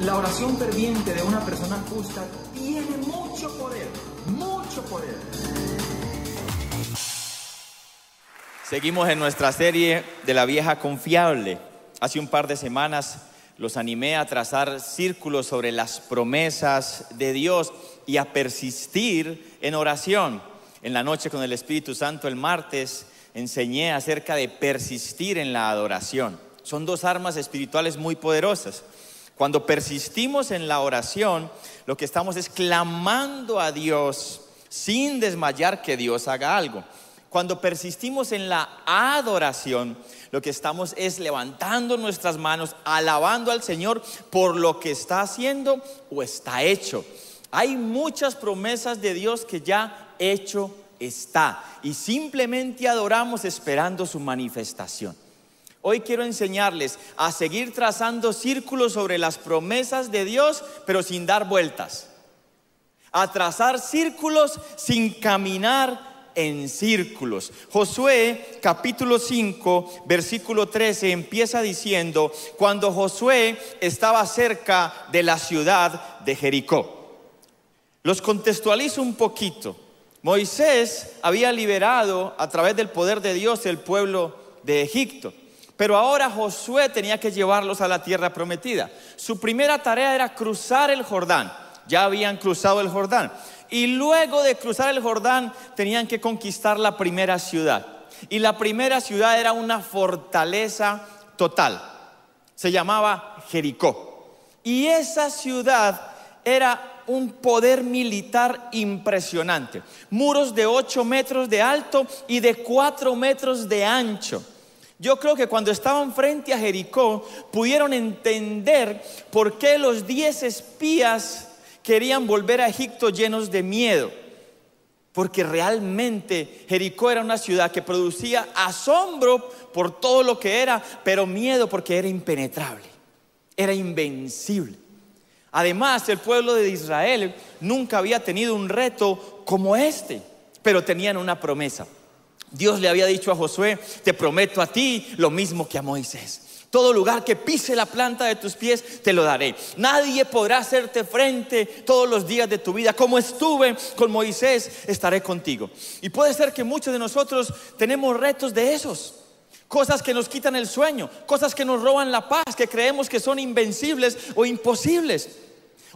La oración ferviente de una persona justa tiene mucho poder, mucho poder. Seguimos en nuestra serie de la vieja confiable. Hace un par de semanas los animé a trazar círculos sobre las promesas de Dios y a persistir en oración. En la noche con el Espíritu Santo el martes enseñé acerca de persistir en la adoración. Son dos armas espirituales muy poderosas. Cuando persistimos en la oración, lo que estamos es clamando a Dios sin desmayar que Dios haga algo. Cuando persistimos en la adoración, lo que estamos es levantando nuestras manos, alabando al Señor por lo que está haciendo o está hecho. Hay muchas promesas de Dios que ya hecho está y simplemente adoramos esperando su manifestación. Hoy quiero enseñarles a seguir trazando círculos sobre las promesas de Dios, pero sin dar vueltas. A trazar círculos sin caminar en círculos. Josué capítulo 5, versículo 13 empieza diciendo, cuando Josué estaba cerca de la ciudad de Jericó. Los contextualizo un poquito. Moisés había liberado a través del poder de Dios el pueblo de Egipto. Pero ahora Josué tenía que llevarlos a la tierra prometida. Su primera tarea era cruzar el Jordán. Ya habían cruzado el Jordán. Y luego de cruzar el Jordán tenían que conquistar la primera ciudad. Y la primera ciudad era una fortaleza total. Se llamaba Jericó. Y esa ciudad era un poder militar impresionante. Muros de 8 metros de alto y de 4 metros de ancho. Yo creo que cuando estaban frente a Jericó pudieron entender por qué los diez espías querían volver a Egipto llenos de miedo. Porque realmente Jericó era una ciudad que producía asombro por todo lo que era, pero miedo porque era impenetrable, era invencible. Además, el pueblo de Israel nunca había tenido un reto como este, pero tenían una promesa. Dios le había dicho a Josué, te prometo a ti lo mismo que a Moisés. Todo lugar que pise la planta de tus pies, te lo daré. Nadie podrá hacerte frente todos los días de tu vida. Como estuve con Moisés, estaré contigo. Y puede ser que muchos de nosotros tenemos retos de esos. Cosas que nos quitan el sueño, cosas que nos roban la paz, que creemos que son invencibles o imposibles.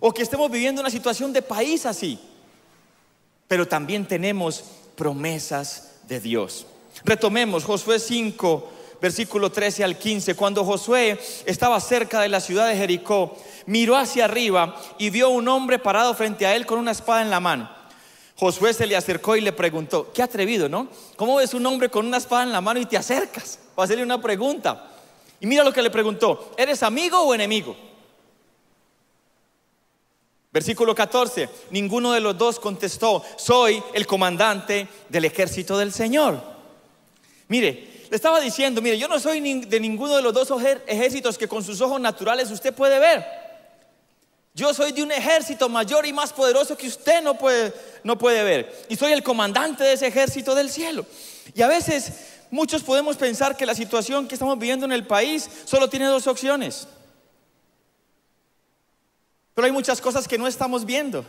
O que estemos viviendo una situación de país así. Pero también tenemos promesas de Dios. Retomemos Josué 5, versículo 13 al 15. Cuando Josué estaba cerca de la ciudad de Jericó, miró hacia arriba y vio un hombre parado frente a él con una espada en la mano. Josué se le acercó y le preguntó, qué atrevido, ¿no? ¿Cómo ves un hombre con una espada en la mano y te acercas para hacerle una pregunta? Y mira lo que le preguntó, ¿eres amigo o enemigo? Versículo 14, ninguno de los dos contestó, soy el comandante del ejército del Señor. Mire, le estaba diciendo, mire, yo no soy de ninguno de los dos ejércitos que con sus ojos naturales usted puede ver. Yo soy de un ejército mayor y más poderoso que usted no puede, no puede ver. Y soy el comandante de ese ejército del cielo. Y a veces muchos podemos pensar que la situación que estamos viviendo en el país solo tiene dos opciones. Pero hay muchas cosas que no estamos viendo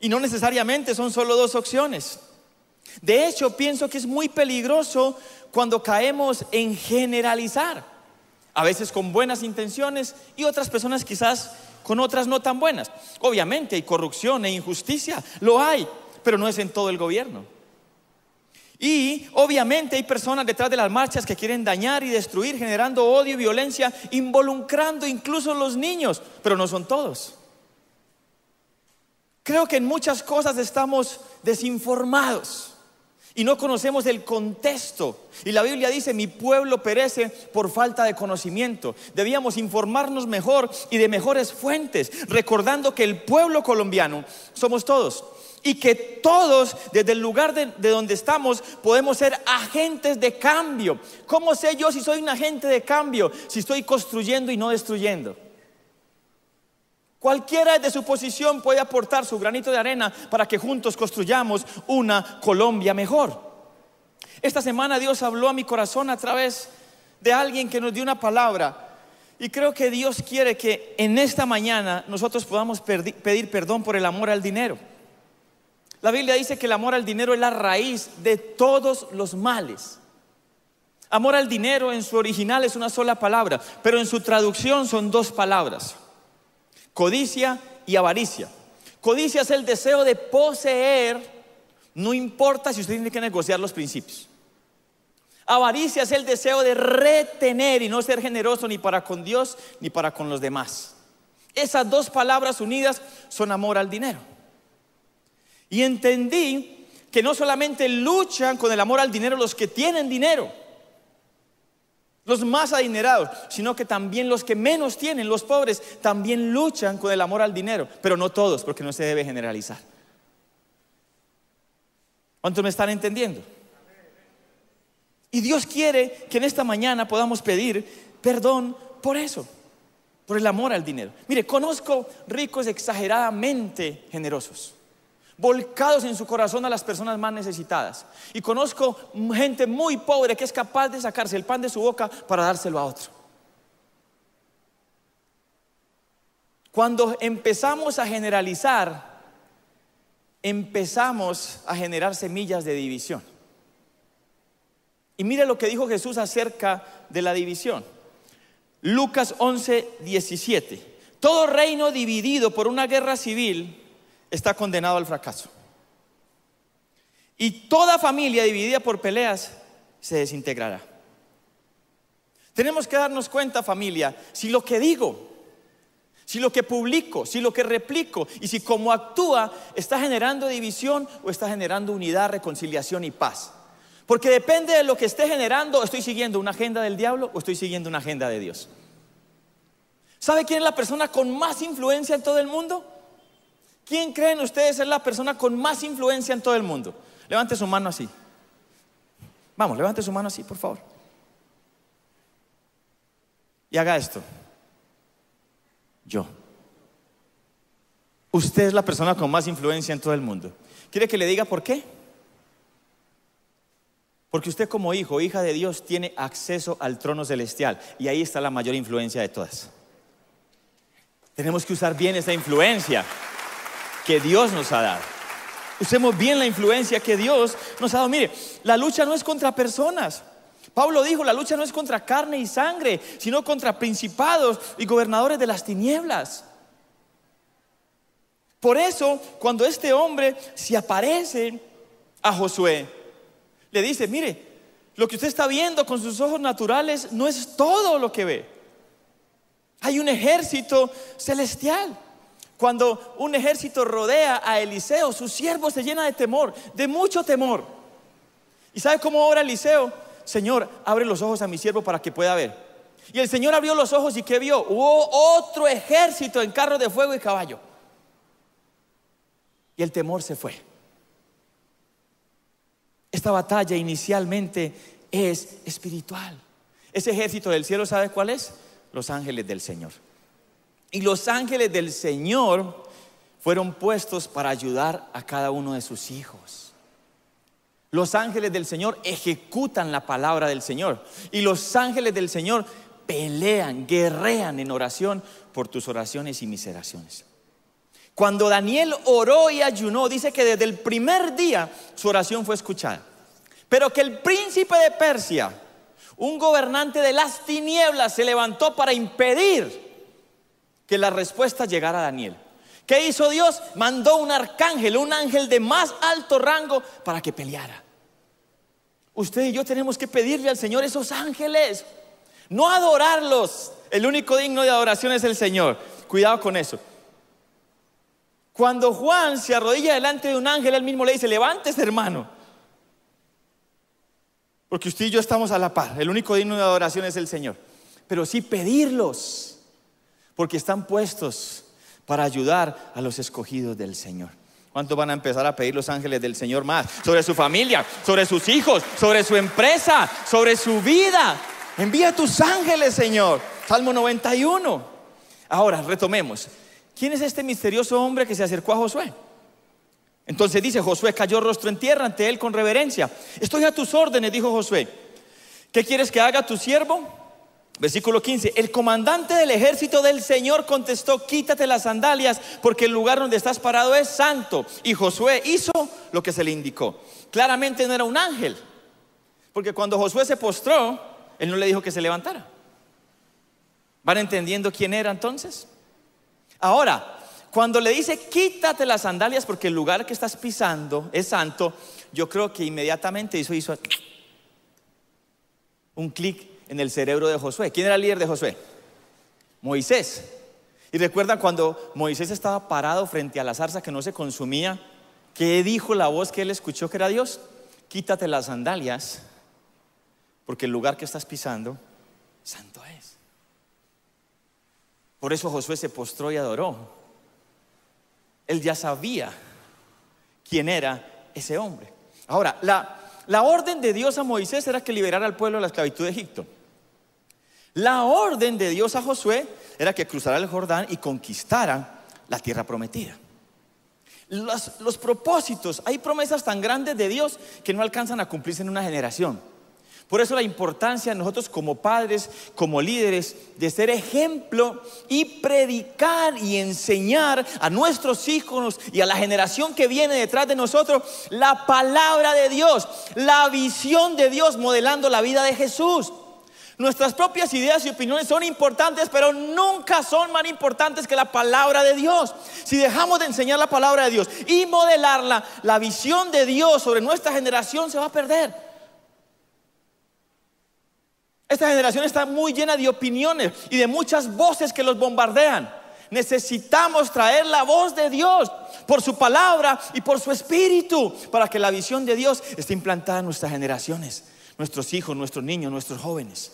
y no necesariamente son solo dos opciones. De hecho, pienso que es muy peligroso cuando caemos en generalizar, a veces con buenas intenciones y otras personas quizás con otras no tan buenas. Obviamente hay corrupción e injusticia, lo hay, pero no es en todo el gobierno. Y obviamente hay personas detrás de las marchas que quieren dañar y destruir, generando odio y violencia, involucrando incluso los niños, pero no son todos. Creo que en muchas cosas estamos desinformados y no conocemos el contexto. Y la Biblia dice, mi pueblo perece por falta de conocimiento. Debíamos informarnos mejor y de mejores fuentes, recordando que el pueblo colombiano somos todos y que todos, desde el lugar de, donde estamos, podemos ser agentes de cambio. ¿Cómo sé yo si soy un agente de cambio? Si estoy construyendo y no destruyendo. Cualquiera de su posición puede aportar su granito de arena para que juntos construyamos una Colombia mejor. Esta semana Dios habló a mi corazón a través de alguien que nos dio una palabra Y creo que Dios quiere que en esta mañana nosotros podamos pedir perdón por el amor al dinero. La Biblia dice que el amor al dinero es la raíz de todos los males. Amor al dinero en su original es una sola palabra, pero en su traducción son dos palabras. Codicia y avaricia. Codicia es el deseo de poseer, no importa si usted tiene que negociar los principios. Avaricia es el deseo de retener y no ser generoso ni para con Dios ni para con los demás. Esas dos palabras unidas son amor al dinero. Y entendí que no solamente luchan con el amor al dinero los que tienen dinero, los más adinerados, sino que también los que menos tienen, los pobres, también luchan con el amor al dinero, pero no todos, porque no se debe generalizar. ¿Cuántos me están entendiendo? Y Dios quiere que en esta mañana podamos pedir perdón por eso, por el amor al dinero. Mire, conozco ricos exageradamente generosos volcados en su corazón a las personas más necesitadas. Y conozco gente muy pobre que es capaz de sacarse el pan de su boca para dárselo a otro. Cuando empezamos a generalizar, empezamos a generar semillas de división. Y mire lo que dijo Jesús acerca de la división. Lucas 11, 17. Todo reino dividido por una guerra civil está condenado al fracaso. Y toda familia dividida por peleas se desintegrará. Tenemos que darnos cuenta, familia, si lo que digo, si lo que publico, si lo que replico y si como actúa está generando división o está generando unidad, reconciliación y paz. Porque depende de lo que esté generando, estoy siguiendo una agenda del diablo o estoy siguiendo una agenda de Dios. ¿Sabe quién es la persona con más influencia en todo el mundo? ¿Quién creen ustedes es la persona con más influencia en todo el mundo? Levante su mano así. Vamos, levante su mano así, por favor. Y haga esto. Yo. Usted es la persona con más influencia en todo el mundo. ¿Quiere que le diga por qué? Porque usted como hijo, hija de Dios, tiene acceso al trono celestial. Y ahí está la mayor influencia de todas. Tenemos que usar bien esa influencia que Dios nos ha dado. Usemos bien la influencia que Dios nos ha dado. Mire, la lucha no es contra personas. Pablo dijo, la lucha no es contra carne y sangre, sino contra principados y gobernadores de las tinieblas. Por eso, cuando este hombre se aparece a Josué, le dice, mire, lo que usted está viendo con sus ojos naturales no es todo lo que ve. Hay un ejército celestial. Cuando un ejército rodea a Eliseo, su siervo se llena de temor, de mucho temor. ¿Y sabe cómo ora Eliseo? Señor, abre los ojos a mi siervo para que pueda ver. Y el Señor abrió los ojos y ¿qué vio? Hubo otro ejército en carro de fuego y caballo. Y el temor se fue. Esta batalla inicialmente es espiritual. Ese ejército del cielo, ¿sabe cuál es? Los ángeles del Señor. Y los ángeles del Señor fueron puestos para ayudar a cada uno de sus hijos. Los ángeles del Señor ejecutan la palabra del Señor. Y los ángeles del Señor pelean, guerrean en oración por tus oraciones y mis oraciones. Cuando Daniel oró y ayunó, dice que desde el primer día su oración fue escuchada. Pero que el príncipe de Persia, un gobernante de las tinieblas, se levantó para impedir que la respuesta llegara a Daniel. ¿Qué hizo Dios? Mandó un arcángel, un ángel de más alto rango para que peleara. Usted y yo tenemos que pedirle al Señor esos ángeles, no adorarlos. El único digno de adoración es el Señor. Cuidado con eso. Cuando Juan se arrodilla delante de un ángel, él mismo le dice, levántese hermano. Porque usted y yo estamos a la par. El único digno de adoración es el Señor. Pero sí pedirlos porque están puestos para ayudar a los escogidos del Señor. ¿Cuánto van a empezar a pedir los ángeles del Señor más? Sobre su familia, sobre sus hijos, sobre su empresa, sobre su vida. Envía tus ángeles, Señor. Salmo 91. Ahora, retomemos. ¿Quién es este misterioso hombre que se acercó a Josué? Entonces dice, Josué cayó rostro en tierra ante él con reverencia. Estoy a tus órdenes, dijo Josué. ¿Qué quieres que haga tu siervo? Versículo 15, el comandante del ejército del Señor contestó, quítate las sandalias porque el lugar donde estás parado es santo. Y Josué hizo lo que se le indicó. Claramente no era un ángel, porque cuando Josué se postró, él no le dijo que se levantara. ¿Van entendiendo quién era entonces? Ahora, cuando le dice quítate las sandalias porque el lugar que estás pisando es santo, yo creo que inmediatamente hizo, hizo un clic en el cerebro de Josué. ¿Quién era el líder de Josué? Moisés. Y recuerdan cuando Moisés estaba parado frente a la zarza que no se consumía, ¿qué dijo la voz que él escuchó que era Dios? Quítate las sandalias, porque el lugar que estás pisando, santo es. Por eso Josué se postró y adoró. Él ya sabía quién era ese hombre. Ahora, la, la orden de Dios a Moisés era que liberara al pueblo de la esclavitud de Egipto. La orden de Dios a Josué era que cruzara el Jordán y conquistara la tierra prometida. Los, los, propósitos, hay promesas tan grandes de Dios que no alcanzan a cumplirse en una generación. Por eso la importancia de nosotros como padres, como líderes, de ser ejemplo y predicar y enseñar a nuestros hijos y a la generación que viene detrás de nosotros la palabra de Dios, la visión de Dios modelando la vida de Jesús. Nuestras propias ideas y opiniones son importantes, pero nunca son más importantes que la palabra de Dios. Si dejamos de enseñar la palabra de Dios y modelarla, la visión de Dios sobre nuestra generación se va a perder. Esta generación está muy llena de opiniones y de muchas voces que los bombardean. Necesitamos traer la voz de Dios por su palabra y por su espíritu para que la visión de Dios esté implantada en nuestras generaciones, nuestros hijos, nuestros niños, nuestros jóvenes.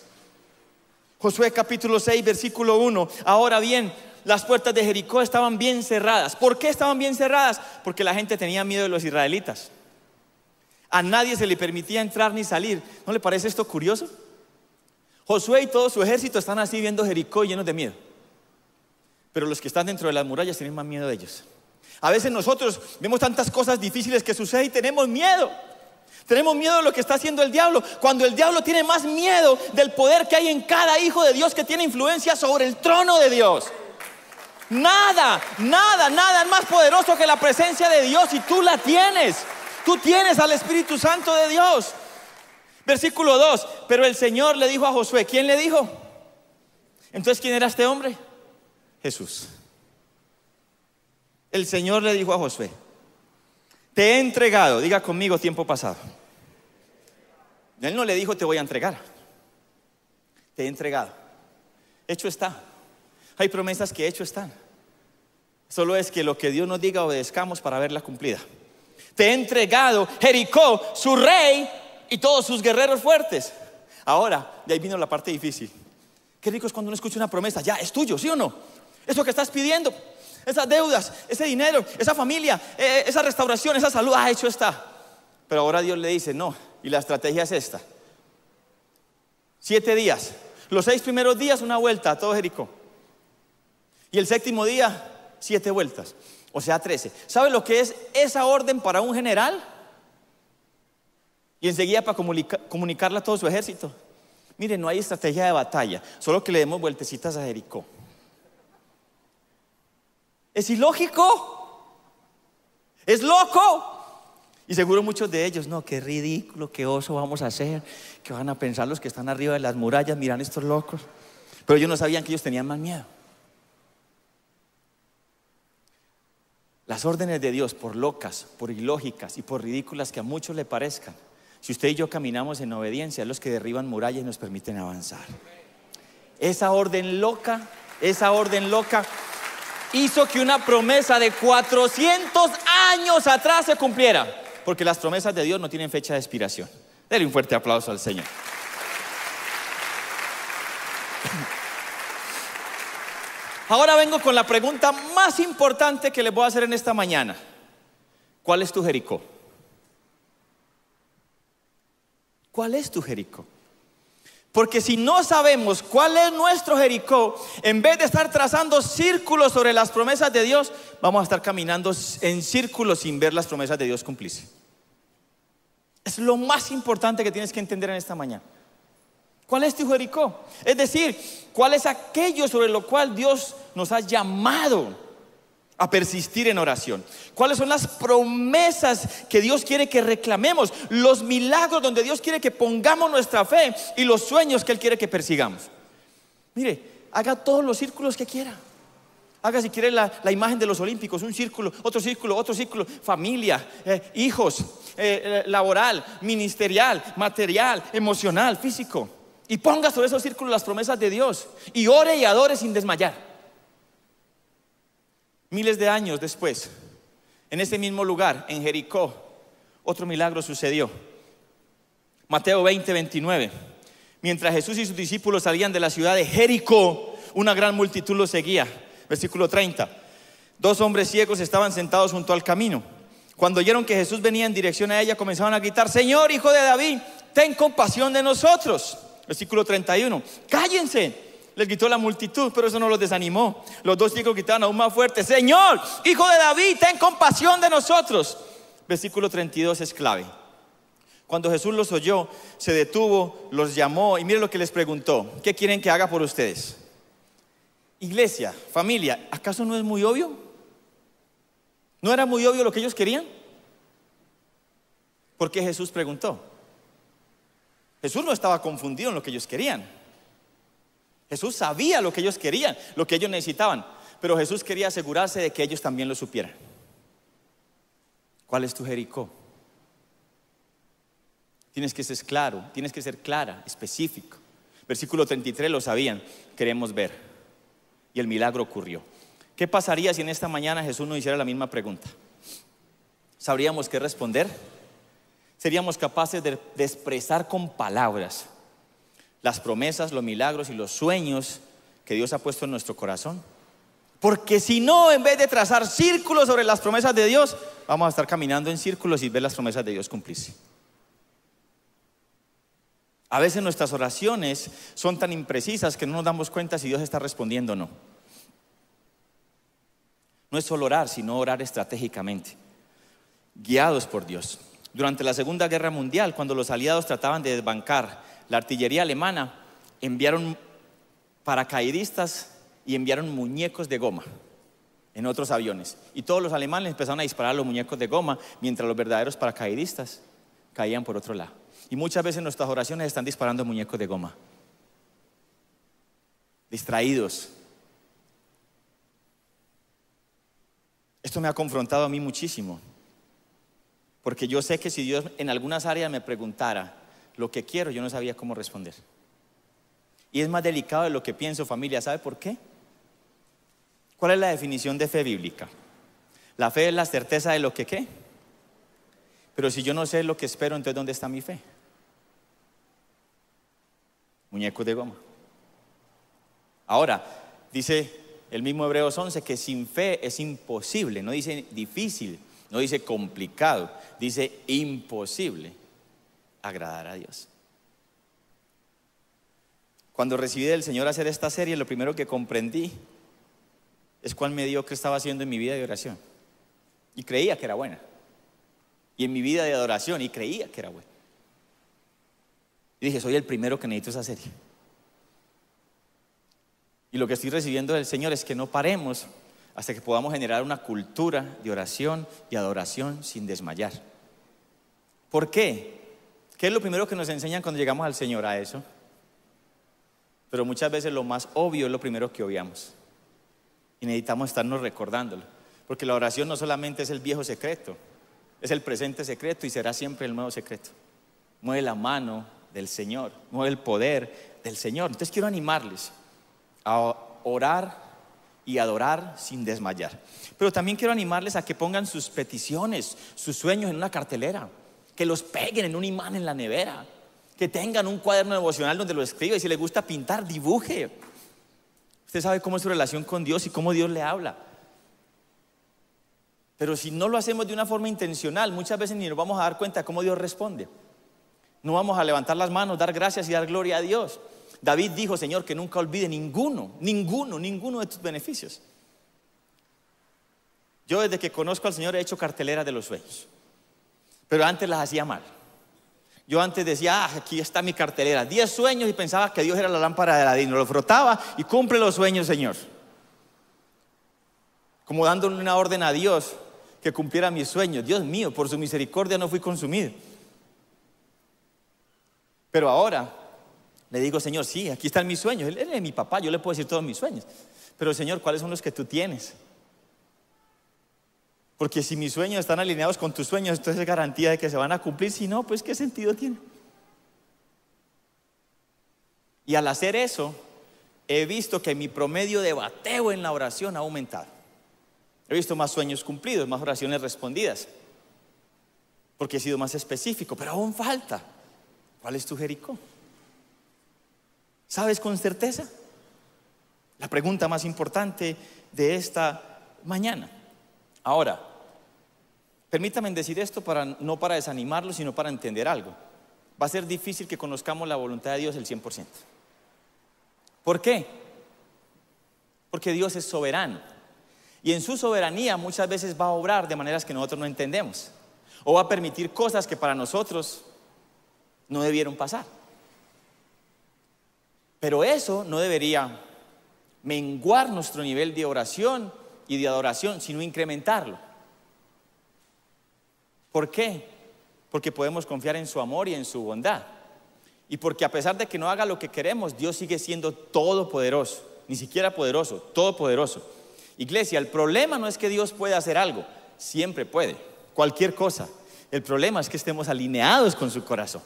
Josué capítulo 6, versículo 1. Ahora bien, las puertas de Jericó estaban bien cerradas. ¿Por qué estaban bien cerradas? Porque la gente tenía miedo de los israelitas. A nadie se le permitía entrar ni salir. ¿No le parece esto curioso? Josué y todo su ejército están así viendo Jericó llenos de miedo. Pero los que están dentro de las murallas tienen más miedo de ellos. A veces nosotros vemos tantas cosas difíciles que suceden y tenemos miedo. Tenemos miedo de lo que está haciendo el diablo, cuando el diablo tiene más miedo del poder que hay en cada hijo de Dios que tiene influencia sobre el trono de Dios. Nada, nada, nada es más poderoso que la presencia de Dios y tú la tienes. Tú tienes al Espíritu Santo de Dios. Versículo 2, pero el Señor le dijo a Josué, ¿quién le dijo? Entonces, ¿quién era este hombre? Jesús. El Señor le dijo a Josué, te he entregado, diga conmigo tiempo pasado. Él no le dijo te voy a entregar. Te he entregado. Hecho está. Hay promesas que hecho están. Solo es que lo que Dios nos diga obedezcamos para verla cumplida. Te he entregado Jericó, su rey y todos sus guerreros fuertes. Ahora, de ahí vino la parte difícil. Qué rico es cuando uno escucha una promesa. Ya, es tuyo, ¿sí o no? Eso que estás pidiendo esas deudas, ese dinero, esa familia, eh, esa restauración, esa salud, ha hecho está. Pero ahora Dios le dice, no, y la estrategia es esta. Siete días, los seis primeros días una vuelta a todo Jericó. Y el séptimo día, siete vueltas, o sea, trece. ¿Sabe lo que es esa orden para un general? Y enseguida para comunicarla a todo su ejército. Mire, no hay estrategia de batalla, solo que le demos vueltecitas a Jericó. Es ilógico. Es loco. Y seguro muchos de ellos, no, qué ridículo, qué oso vamos a hacer, que van a pensar los que están arriba de las murallas, miran estos locos. Pero ellos no sabían que ellos tenían más miedo. Las órdenes de Dios, por locas, por ilógicas y por ridículas que a muchos le parezcan, si usted y yo caminamos en obediencia, los que derriban murallas y nos permiten avanzar. Esa orden loca, esa orden loca hizo que una promesa de 400 años atrás se cumpliera. Porque las promesas de Dios no tienen fecha de expiración. Dele un fuerte aplauso al Señor. Ahora vengo con la pregunta más importante que les voy a hacer en esta mañana. ¿Cuál es tu Jericó? ¿Cuál es tu Jericó? Porque si no sabemos cuál es nuestro Jericó, en vez de estar trazando círculos sobre las promesas de Dios, vamos a estar caminando en círculos sin ver las promesas de Dios cumplirse. Es lo más importante que tienes que entender en esta mañana. ¿Cuál es tu Jericó? Es decir, ¿cuál es aquello sobre lo cual Dios nos ha llamado a persistir en oración? ¿Cuáles son las promesas que Dios quiere que reclamemos? Los milagros donde Dios quiere que pongamos nuestra fe y los sueños que Él quiere que persigamos. Mire, haga todos los círculos que quiera. Haga si quiere la, imagen de los olímpicos, un círculo, otro círculo, otro círculo, familia, eh, hijos, eh, eh, laboral, ministerial, material, emocional, físico. Y ponga sobre esos círculos las promesas de Dios. Y ore y adore sin desmayar. Miles de años después, en ese mismo lugar, en Jericó, otro milagro sucedió. Mateo 20, 29. Mientras Jesús y sus discípulos salían de la ciudad de Jericó, una gran multitud los seguía. Versículo 30. Dos hombres ciegos estaban sentados junto al camino. Cuando oyeron que Jesús venía en dirección a ella, comenzaron a gritar, Señor, hijo de David, ten compasión de nosotros. Versículo 31. Cállense. Les gritó la multitud, pero eso no los desanimó. Los dos ciegos gritaron aún más fuerte, Señor, hijo de David, ten compasión de nosotros. Versículo 32 es clave. Cuando Jesús los oyó, se detuvo, los llamó y mire lo que les preguntó. ¿Qué quieren que haga por ustedes? Iglesia, familia, ¿acaso no es muy obvio? ¿No era muy obvio lo que ellos querían? ¿Por qué Jesús preguntó? Jesús no estaba confundido en lo que ellos querían. Jesús sabía lo que ellos querían, lo que ellos necesitaban, pero Jesús quería asegurarse de que ellos también lo supieran. ¿Cuál es tu Jericó? Tienes que ser claro, tienes que ser clara, específico. Versículo 33 lo sabían, queremos ver y el milagro ocurrió. ¿Qué pasaría si en esta mañana Jesús nos hiciera la misma pregunta? ¿Sabríamos qué responder? ¿Seríamos capaces de, expresar con palabras las promesas, los milagros y los sueños que Dios ha puesto en nuestro corazón? Porque si no, en vez de trazar círculos sobre las promesas de Dios, vamos a estar caminando en círculos y ver las promesas de Dios cumplirse. A veces nuestras oraciones son tan imprecisas que no nos damos cuenta si Dios está respondiendo o no. No es solo orar, sino orar estratégicamente, guiados por Dios. Durante la Segunda Guerra Mundial, cuando los aliados trataban de desbancar la artillería alemana, enviaron paracaidistas y enviaron muñecos de goma en otros aviones. Y todos los alemanes empezaron a disparar los muñecos de goma, mientras los verdaderos paracaidistas caían por otro lado. Y muchas veces nuestras oraciones están disparando muñecos de goma. Distraídos. Esto me ha confrontado a mí muchísimo. Porque yo sé que si Dios en algunas áreas me preguntara lo que quiero, yo no sabía cómo responder. Y es más delicado de lo que pienso, familia. ¿Sabe por qué? ¿Cuál es la definición de fe bíblica? La fe es la certeza de lo que qué. Pero si yo no sé lo que espero, entonces ¿dónde está mi fe? muñecos de goma. Ahora, dice el mismo Hebreos 11 que sin fe es imposible, no dice difícil, no dice complicado, dice imposible agradar a Dios. Cuando recibí del Señor hacer esta serie, lo primero que comprendí es cuál me dio que estaba haciendo en mi vida de oración. Y creía que era buena. Y en mi vida de adoración, y creía que era buena. Y dije, soy el primero que necesito esa serie. Y lo que estoy recibiendo del Señor es que no paremos hasta que podamos generar una cultura de oración y adoración sin desmayar. ¿Por qué? ¿Qué es lo primero que nos enseñan cuando llegamos al Señor a eso? Pero muchas veces lo más obvio es lo primero que obviamos. Y necesitamos estarnos recordándolo. Porque la oración no solamente es el viejo secreto, es el presente secreto y será siempre el nuevo secreto. Mueve la mano, del Señor, no el poder del Señor. Entonces quiero animarles a orar y adorar sin desmayar. Pero también quiero animarles a que pongan sus peticiones, sus sueños en una cartelera, que los peguen en un imán en la nevera, que tengan un cuaderno devocional donde lo escriba y si les gusta pintar, dibuje. Usted sabe cómo es su relación con Dios y cómo Dios le habla. Pero si no lo hacemos de una forma intencional, muchas veces ni nos vamos a dar cuenta cómo Dios responde. No vamos a levantar las manos, dar gracias y dar gloria a Dios. David dijo, Señor, que nunca olvide ninguno, ninguno, ninguno de tus beneficios. Yo desde que conozco al Señor he hecho cartelera de los sueños, pero antes las hacía mal. Yo antes decía, ah, aquí está mi cartelera, 10 sueños y pensaba que Dios era la lámpara de Aladino. Lo frotaba y cumple los sueños, Señor. Como dándole una orden a Dios que cumpliera mis sueños. Dios mío, por su misericordia no fui consumido. Pero ahora le digo, Señor, sí, aquí están mis sueños. Él es mi papá, yo le puedo decir todos mis sueños. Pero Señor, ¿cuáles son los que tú tienes? Porque si mis sueños están alineados con tus sueños, entonces es garantía de que se van a cumplir. Si no, pues ¿qué sentido tiene? Y al hacer eso, he visto que mi promedio de bateo en la oración ha aumentado. He visto más sueños cumplidos, más oraciones respondidas. Porque he sido más específico, pero aún falta. ¿Cuál es tu Jericó? ¿Sabes con certeza? La pregunta más importante de esta mañana. Ahora, permítame decir esto para, no para desanimarlo, sino para entender algo. Va a ser difícil que conozcamos la voluntad de Dios el 100%. ¿Por qué? Porque Dios es soberano. Y en su soberanía muchas veces va a obrar de maneras que nosotros no entendemos. O va a permitir cosas que para nosotros no debieron pasar. Pero eso no debería menguar nuestro nivel de oración y de adoración, sino incrementarlo. ¿Por qué? Porque podemos confiar en su amor y en su bondad. Y porque a pesar de que no haga lo que queremos, Dios sigue siendo todopoderoso, ni siquiera poderoso, todopoderoso. Iglesia, el problema no es que Dios pueda hacer algo, siempre puede, cualquier cosa. El problema es que estemos alineados con su corazón.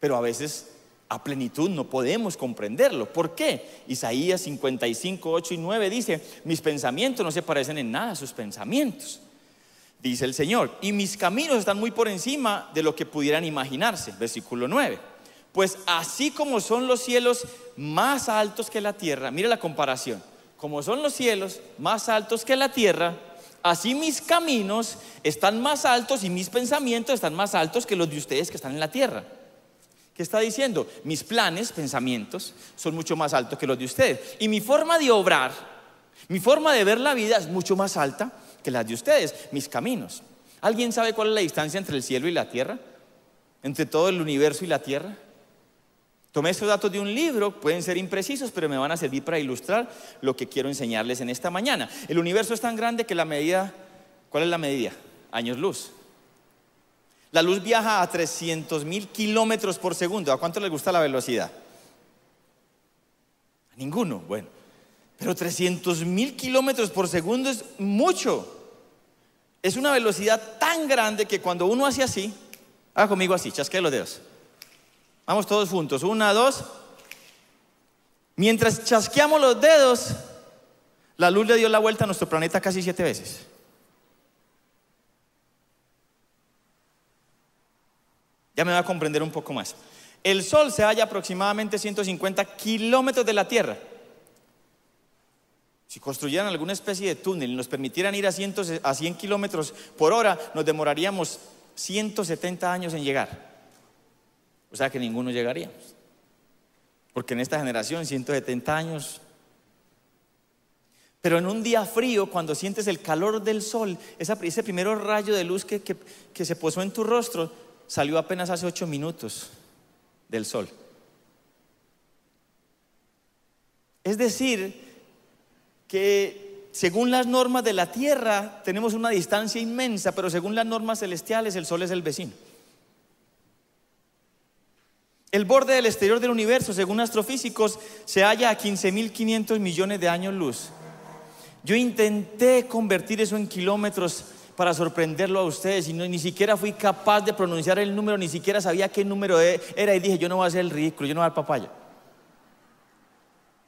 Pero a veces a plenitud no podemos comprenderlo. ¿Por qué? Isaías 55, 8 y 9 dice, mis pensamientos no se parecen en nada a sus pensamientos, dice el Señor, y mis caminos están muy por encima de lo que pudieran imaginarse, versículo 9. Pues así como son los cielos más altos que la tierra, mire la comparación, como son los cielos más altos que la tierra, así mis caminos están más altos y mis pensamientos están más altos que los de ustedes que están en la tierra. ¿Qué está diciendo? Mis planes, pensamientos, son mucho más altos que los de ustedes. Y mi forma de obrar, mi forma de ver la vida es mucho más alta que las de ustedes, mis caminos. ¿Alguien sabe cuál es la distancia entre el cielo y la tierra? Entre todo el universo y la tierra. Tomé estos datos de un libro, pueden ser imprecisos, pero me van a servir para ilustrar lo que quiero enseñarles en esta mañana. El universo es tan grande que la medida, ¿cuál es la medida? Años luz. La luz viaja a 300 mil kilómetros por segundo. ¿A cuánto les gusta la velocidad? A ninguno. Bueno, pero 300 mil kilómetros por segundo es mucho. Es una velocidad tan grande que cuando uno hace así, haga conmigo así, chasquee los dedos. Vamos todos juntos. Una, dos. Mientras chasqueamos los dedos, la luz le dio la vuelta a nuestro planeta casi siete veces. Ya me va a comprender un poco más. El Sol se halla aproximadamente 150 kilómetros de la Tierra. Si construyeran alguna especie de túnel y nos permitieran ir a, 100, a 100 kilómetros por hora, nos demoraríamos 170 años en llegar. O sea que ninguno llegaríamos. Porque en esta generación 170 años. Pero en un día frío, cuando sientes el calor del sol, ese primer rayo de luz que, que se posó en tu rostro, salió apenas hace ocho minutos del sol. Es decir, que según las normas de la Tierra tenemos una distancia inmensa, pero según las normas celestiales el Sol es el vecino. El borde del exterior del universo, según astrofísicos, se halla a 15.500 millones de años luz. Yo intenté convertir eso en kilómetros para sorprenderlo a ustedes y ni siquiera fui capaz de pronunciar el número, ni siquiera sabía qué número e, era y dije, yo no voy a hacer el ridículo, yo no voy a dar papaya.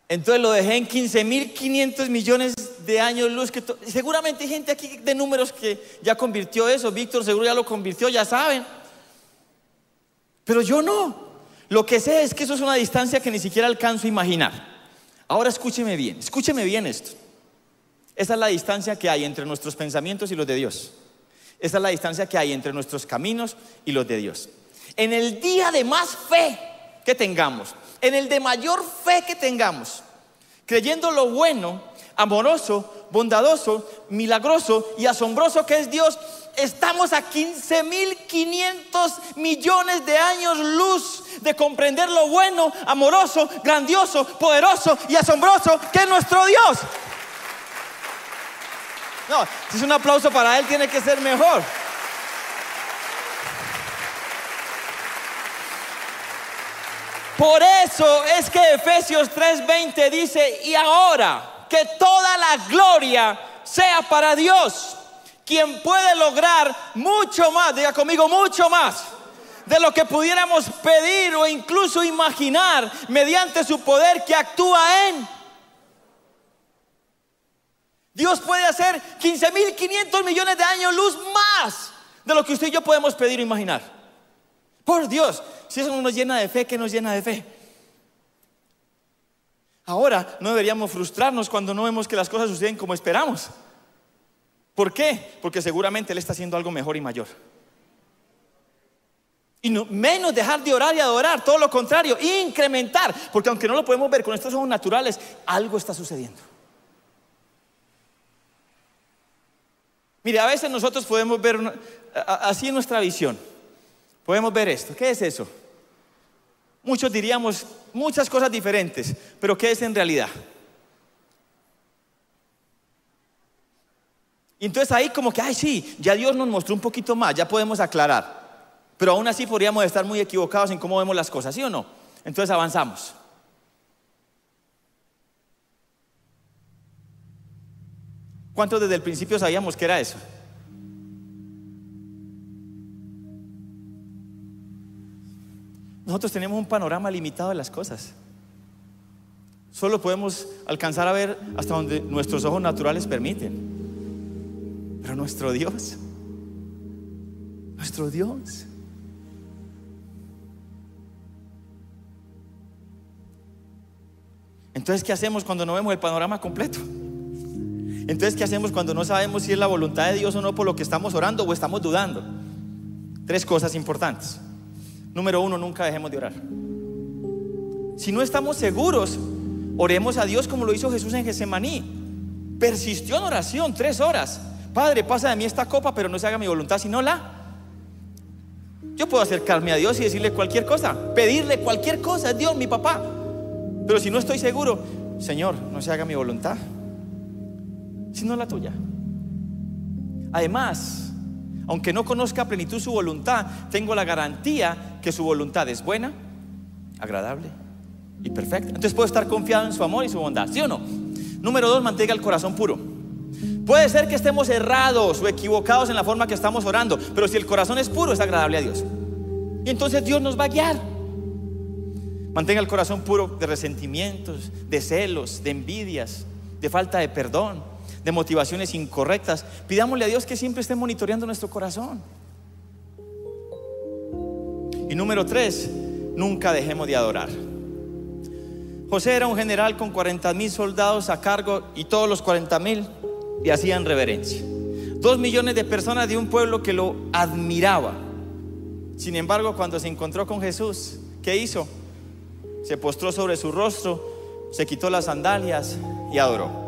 Entonces lo dejé en 15.500 millones de años luz. Que seguramente hay gente aquí de números que ya convirtió eso. Víctor seguro ya lo convirtió, ya saben. Pero yo no. Lo que sé es que eso es una distancia que ni siquiera alcanzo a imaginar. Ahora escúcheme bien, escúcheme bien esto. Esa es la distancia que hay entre nuestros pensamientos y los de Dios. Esa es la distancia que hay entre nuestros caminos y los de Dios. En el día de más fe que tengamos, en el de mayor fe que tengamos, creyendo lo bueno, amoroso, bondadoso, milagroso y asombroso que es Dios, estamos a 15.500 millones de años luz de comprender lo bueno, amoroso, grandioso, poderoso y asombroso que es nuestro Dios. No, si es un aplauso para Él, tiene que ser mejor. Por eso es que Efesios 3:20 dice, y ahora que toda la gloria sea para Dios, quien puede lograr mucho más, diga conmigo, mucho más de lo que pudiéramos pedir o incluso imaginar mediante su poder que actúa en. Dios puede hacer 15.500 millones de años luz más de lo que usted y yo podemos pedir o imaginar. Por Dios, si eso no nos llena de fe, ¿qué nos llena de fe? Ahora no deberíamos frustrarnos cuando no vemos que las cosas suceden como esperamos. ¿Por qué? Porque seguramente Él está haciendo algo mejor y mayor. Y no, menos dejar de orar y adorar, todo lo contrario, incrementar, porque aunque no lo podemos ver con estos ojos naturales, algo está sucediendo. Mire, a veces nosotros podemos ver así nuestra visión. Podemos ver esto. ¿Qué es eso? Muchos diríamos muchas cosas diferentes, pero ¿qué es en realidad? Y entonces ahí como que, ay sí, ya Dios nos mostró un poquito más, ya podemos aclarar. Pero aún así podríamos estar muy equivocados en cómo vemos las cosas, ¿sí o no? Entonces avanzamos. ¿Cuántos desde el principio sabíamos que era eso? Nosotros tenemos un panorama limitado de las cosas. Solo podemos alcanzar a ver hasta donde nuestros ojos naturales permiten. Pero nuestro Dios, nuestro Dios. Entonces, ¿qué hacemos cuando no vemos el panorama completo? Entonces, ¿qué hacemos cuando no sabemos si es la voluntad de Dios o no por lo que estamos orando o estamos dudando? Tres cosas importantes. Número uno, nunca dejemos de orar. Si no estamos seguros, oremos a Dios como lo hizo Jesús en Getsemaní. Persistió en oración tres horas. Padre, pasa de mí esta copa, pero no se haga mi voluntad, sino la. Yo puedo acercarme a Dios y decirle cualquier cosa, pedirle cualquier cosa, es Dios, mi papá. Pero si no estoy seguro, Señor, no se haga mi voluntad, sino la tuya. Además, aunque no conozca plenitud su voluntad, tengo la garantía que su voluntad es buena, agradable y perfecta. Entonces puedo estar confiado en su amor y su bondad, ¿sí o no? Número dos, mantenga el corazón puro. Puede ser que estemos errados o equivocados en la forma que estamos orando, pero si el corazón es puro, es agradable a Dios. Y entonces Dios nos va a guiar. Mantenga el corazón puro de resentimientos, de celos, de envidias, de falta de perdón, de motivaciones incorrectas. Pidámosle a Dios que siempre esté monitoreando nuestro corazón. Y número tres, nunca dejemos de adorar. José era un general con 40 mil soldados a cargo y todos los 40 mil le hacían reverencia. Dos millones de personas de un pueblo que lo admiraba. Sin embargo, cuando se encontró con Jesús, ¿qué hizo? Se postró sobre su rostro, se quitó las sandalias y adoró.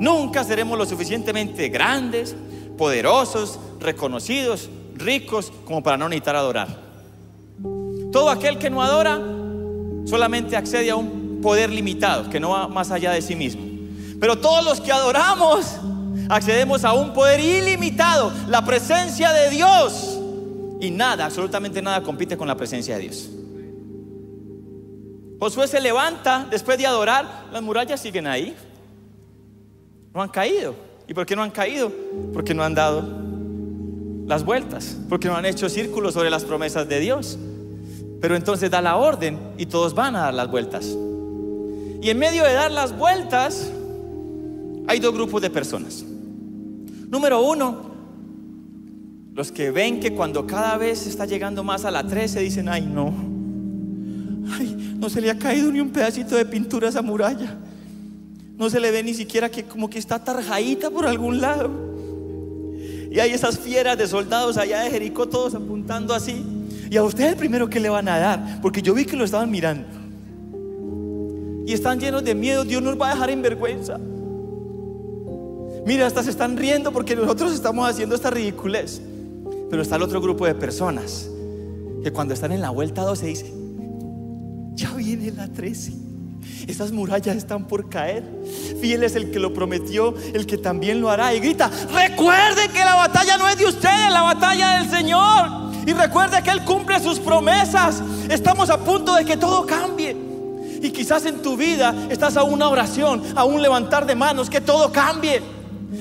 Nunca seremos lo suficientemente grandes, poderosos, reconocidos, ricos, como para no necesitar adorar. Todo aquel que no adora solamente accede a un poder limitado, que no va más allá de sí mismo. Pero todos los que adoramos accedemos a un poder ilimitado, la presencia de Dios. Y nada, absolutamente nada compite con la presencia de Dios. Josué se levanta después de adorar, las murallas siguen ahí. No han caído. ¿Y por qué no han caído? Porque no han dado las vueltas, porque no han hecho círculos sobre las promesas de Dios. Pero entonces da la orden y todos van a dar las vueltas. Y en medio de dar las vueltas hay dos grupos de personas. Número uno, los que ven que cuando cada vez está llegando más a la 13 dicen, ay no, no se le ha caído ni un pedacito de pintura a esa muralla. No se le ve ni siquiera que como que está tarjadita por algún lado. Y hay esas fieras de soldados allá de Jericó todos apuntando así. Y a usted el primero que le van a dar, porque yo vi que lo estaban mirando. Y están llenos de miedo, Dios nos va a dejar en vergüenza. Mira, hasta se están riendo porque nosotros estamos haciendo esta ridiculez. Pero está el otro grupo de personas que cuando están en la vuelta 12 dicen, ya viene la 13. Esas murallas están por caer. Fiel es el que lo prometió, el que también lo hará. Y grita, recuerde que la batalla no es de ustedes, la batalla del Señor. Y recuerde que Él cumple sus promesas. Estamos a punto de que todo cambie. Y quizás en tu vida estás a una oración, a un levantar de manos, que todo cambie.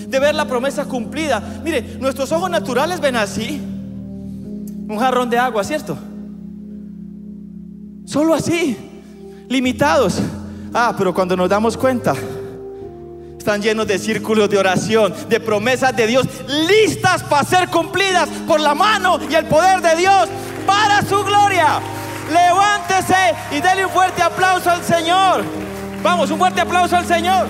De ver la promesa cumplida. Mire, nuestros ojos naturales ven así. Un jarrón de agua, ¿cierto? Solo así, limitados. Ah, pero cuando nos damos cuenta, están llenos de círculos de oración, de promesas de Dios, listas para ser cumplidas por la mano y el poder de Dios para su gloria. Levántese y dele un fuerte aplauso al Señor. Vamos, un fuerte aplauso al Señor.